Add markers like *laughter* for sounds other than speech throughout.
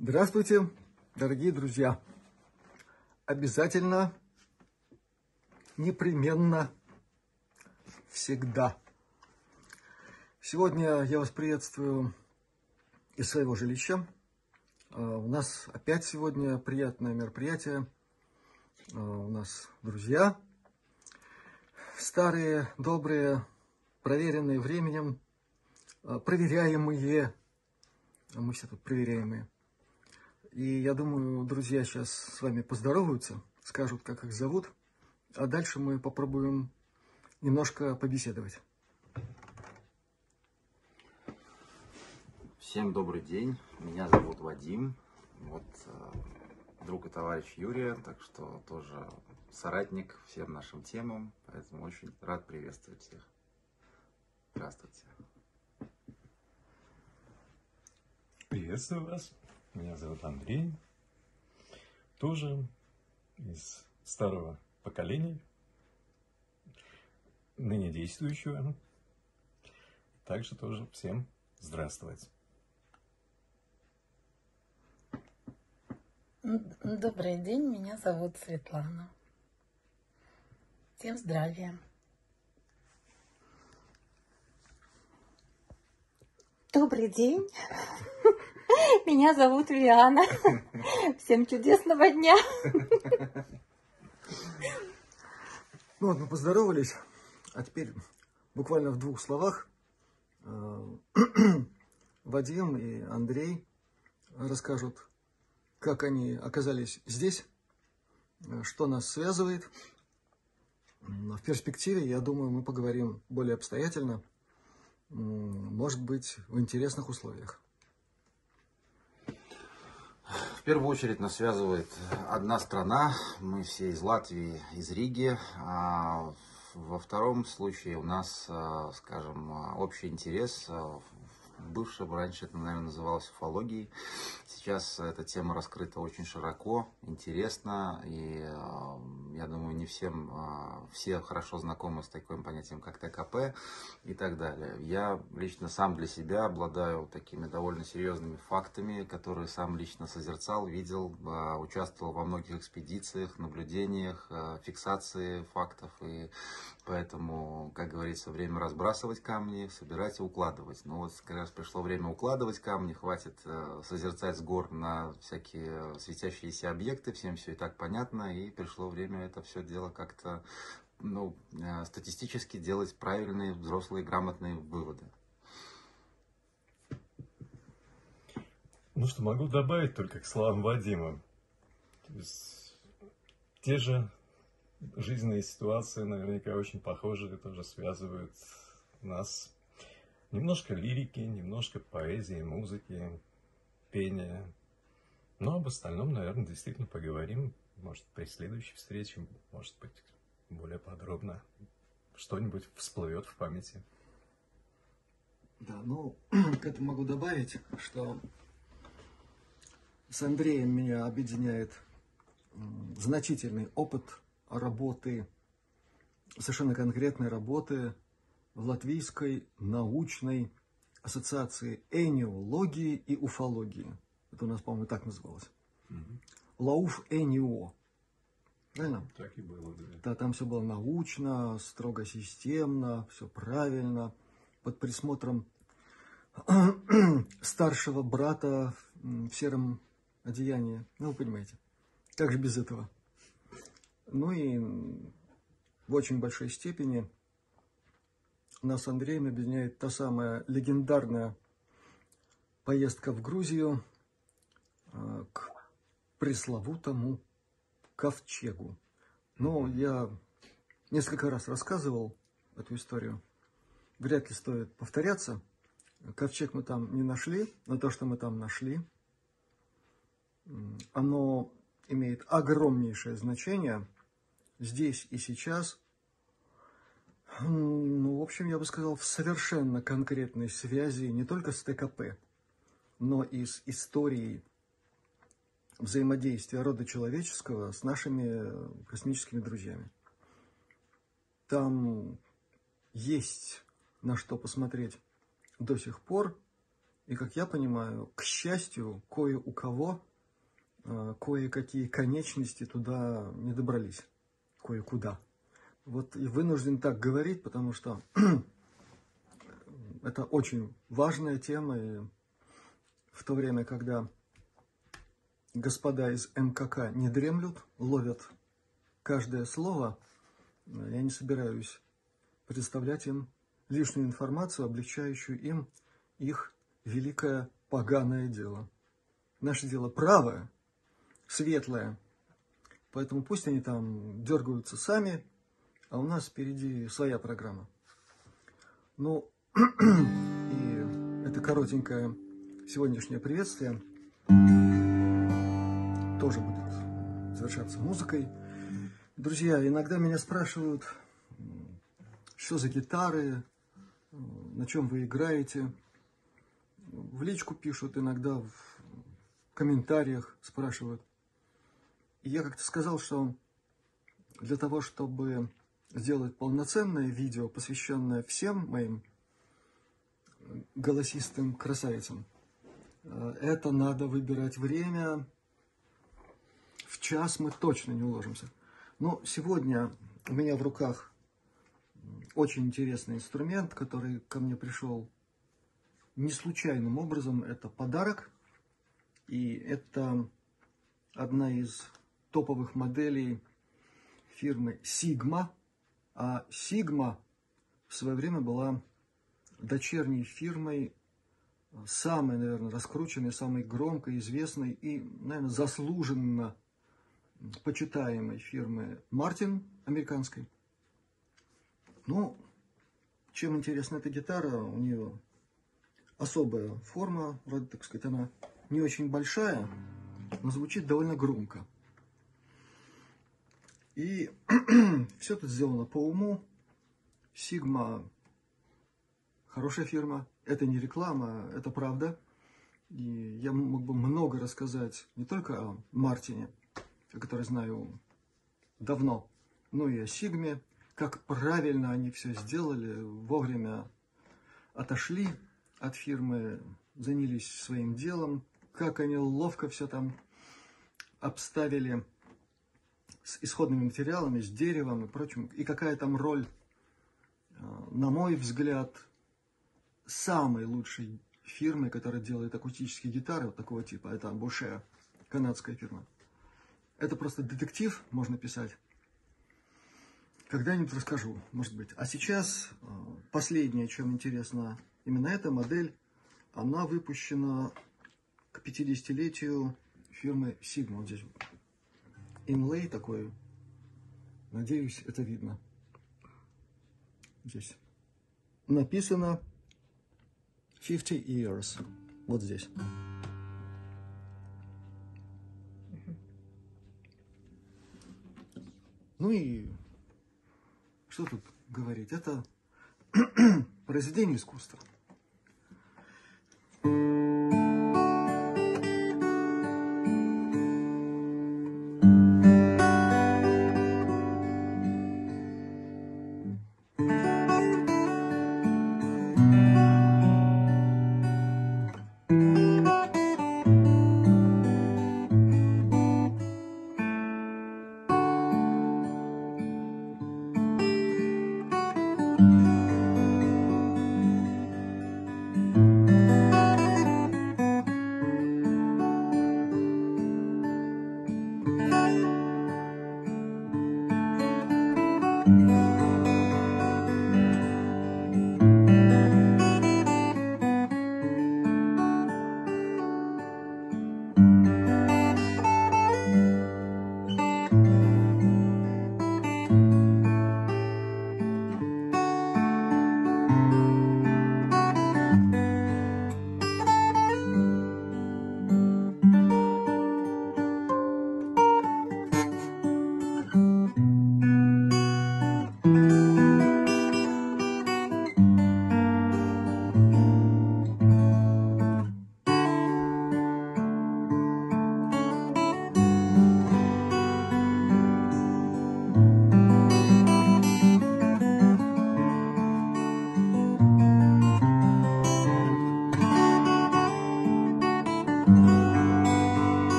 Здравствуйте, дорогие друзья! Обязательно, непременно, всегда. Сегодня я вас приветствую из своего жилища. А, у нас опять сегодня приятное мероприятие. А, у нас друзья, старые, добрые, проверенные временем, а, проверяемые. Мы все тут проверяемые. И я думаю, друзья сейчас с вами поздороваются, скажут, как их зовут, а дальше мы попробуем немножко побеседовать. Всем добрый день, меня зовут Вадим, вот э, друг и товарищ Юрия, так что тоже соратник всем нашим темам, поэтому очень рад приветствовать всех. Здравствуйте. Приветствую вас. Меня зовут Андрей. Тоже из старого поколения, ныне действующего. Также тоже всем здравствовать. Добрый день, меня зовут Светлана. Всем здравия. Добрый день. *laughs* *laughs* Меня зовут Виана. *laughs* Всем чудесного дня. Ну вот, мы поздоровались, а теперь буквально в двух словах э, *clears throat* Вадим и Андрей расскажут, как они оказались здесь, что нас связывает. В перспективе, я думаю, мы поговорим более обстоятельно, может быть, в интересных условиях. В первую очередь нас связывает одна страна, мы все из Латвии, из Риги. А во втором случае у нас, а, скажем, общий интерес а, бывшем, раньше это, наверное, называлось уфологией. Сейчас эта тема раскрыта очень широко, интересно, и я думаю, не всем, все хорошо знакомы с таким понятием, как ТКП и так далее. Я лично сам для себя обладаю такими довольно серьезными фактами, которые сам лично созерцал, видел, участвовал во многих экспедициях, наблюдениях, фиксации фактов, и поэтому, как говорится, время разбрасывать камни, собирать и укладывать. Но вот как раз пришло время укладывать камни, хватит э, созерцать с гор на всякие светящиеся объекты, всем все и так понятно, и пришло время это все дело как-то ну, э, статистически делать правильные, взрослые, грамотные выводы. Ну что, могу добавить только к словам Вадима. Те же жизненные ситуации наверняка очень похожие, тоже связывают нас Немножко лирики, немножко поэзии, музыки, пения. Но об остальном, наверное, действительно поговорим. Может, при следующей встрече, может быть, более подробно. Что-нибудь всплывет в памяти. Да, ну, *clears throat* к этому могу добавить, что с Андреем меня объединяет значительный опыт работы, совершенно конкретной работы в Латвийской научной ассоциации эниологии и уфологии. Это у нас, по-моему, так называлось. Угу. Лауф Энио. Правильно? Так и было, да. Да, там все было научно, строго системно, все правильно, под присмотром *clears throat* старшего брата в сером одеянии. Ну, вы понимаете, как же без этого? Ну и в очень большой степени нас с Андреем объединяет та самая легендарная поездка в Грузию а, к пресловутому ковчегу. Но я несколько раз рассказывал эту историю. Вряд ли стоит повторяться. Ковчег мы там не нашли, но то, что мы там нашли, оно имеет огромнейшее значение здесь и сейчас – ну, в общем, я бы сказал, в совершенно конкретной связи не только с ТКП, но и с историей взаимодействия рода человеческого с нашими космическими друзьями. Там есть на что посмотреть до сих пор, И, как я понимаю, к счастью, кое у кого э, кое-какие конечности туда не добрались, кое-куда. Вот и вынужден так говорить, потому что *clears throat* это очень важная тема, и в то время, когда господа из МКК не дремлют, ловят каждое слово, я не собираюсь представлять им лишнюю информацию, облегчающую им их великое поганое дело. Наше дело правое, светлое. Поэтому пусть они там дергаются сами, а у нас впереди своя программа. Ну, *clears throat* и это коротенькое сегодняшнее приветствие тоже будет завершаться музыкой. Друзья, иногда меня спрашивают, что за гитары, на чем вы играете. В личку пишут, иногда в комментариях спрашивают. Я как-то сказал, что для того, чтобы сделать полноценное видео, посвященное всем моим голосистым красавицам, э, это надо выбирать время. В час мы точно не уложимся. Но сегодня у меня в руках очень интересный инструмент, который ко мне пришел не случайным образом. Это подарок. И это одна из топовых моделей фирмы Sigma. А Sigma в свое время была дочерней фирмой самой, наверное, раскрученной, самой громкой, известной и, наверное, заслуженно почитаемой фирмы Мартин американской. Ну, чем интересна эта гитара, у нее особая форма, вроде, так сказать, она не очень большая, но звучит довольно громко. И *clears throat* все тут сделано по уму. Sigma хорошая фирма. Это не реклама, это правда. И я мог бы много рассказать не только о Мартине, о которой знаю давно, но и о Сигме, как правильно они все сделали, вовремя отошли от фирмы, занялись своим делом, как они ловко все там обставили с исходными материалами, с деревом и прочим, и какая там роль, э, на мой взгляд, самой лучшей фирмы, которая делает акустические гитары вот такого типа, это Буше, канадская фирма. Это просто детектив, можно писать. Когда-нибудь расскажу, может быть. А сейчас э, последнее, чем интересна именно эта модель, она выпущена к 50-летию фирмы Sigma. Вот здесь инлей такой. Надеюсь, это видно. Здесь написано 50 years. Вот здесь. Ну и что тут говорить? Это *clears throat* произведение искусства.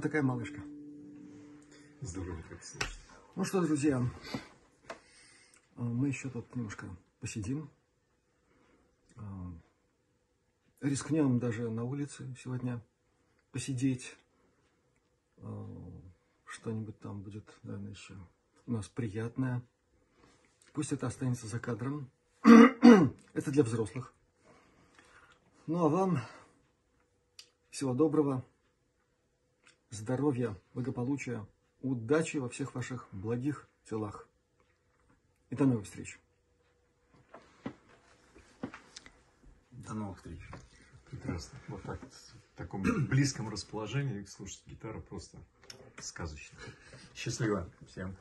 Такая малышка. Здорово как слушать. Ну что, друзья, а, мы еще тут немножко посидим. А, Рискнем даже на улице сегодня посидеть. А, Что-нибудь там будет, наверное, еще у нас приятное. Пусть это останется за кадром. *clears throat* Это для взрослых. Ну а вам всего доброго, здоровья, благополучия, удачи во всех ваших благих делах. И до новых встреч. До новых встреч. Прекрасно. Вот так, в таком близком расположении слушать гитару просто сказочно. Счастливо всем.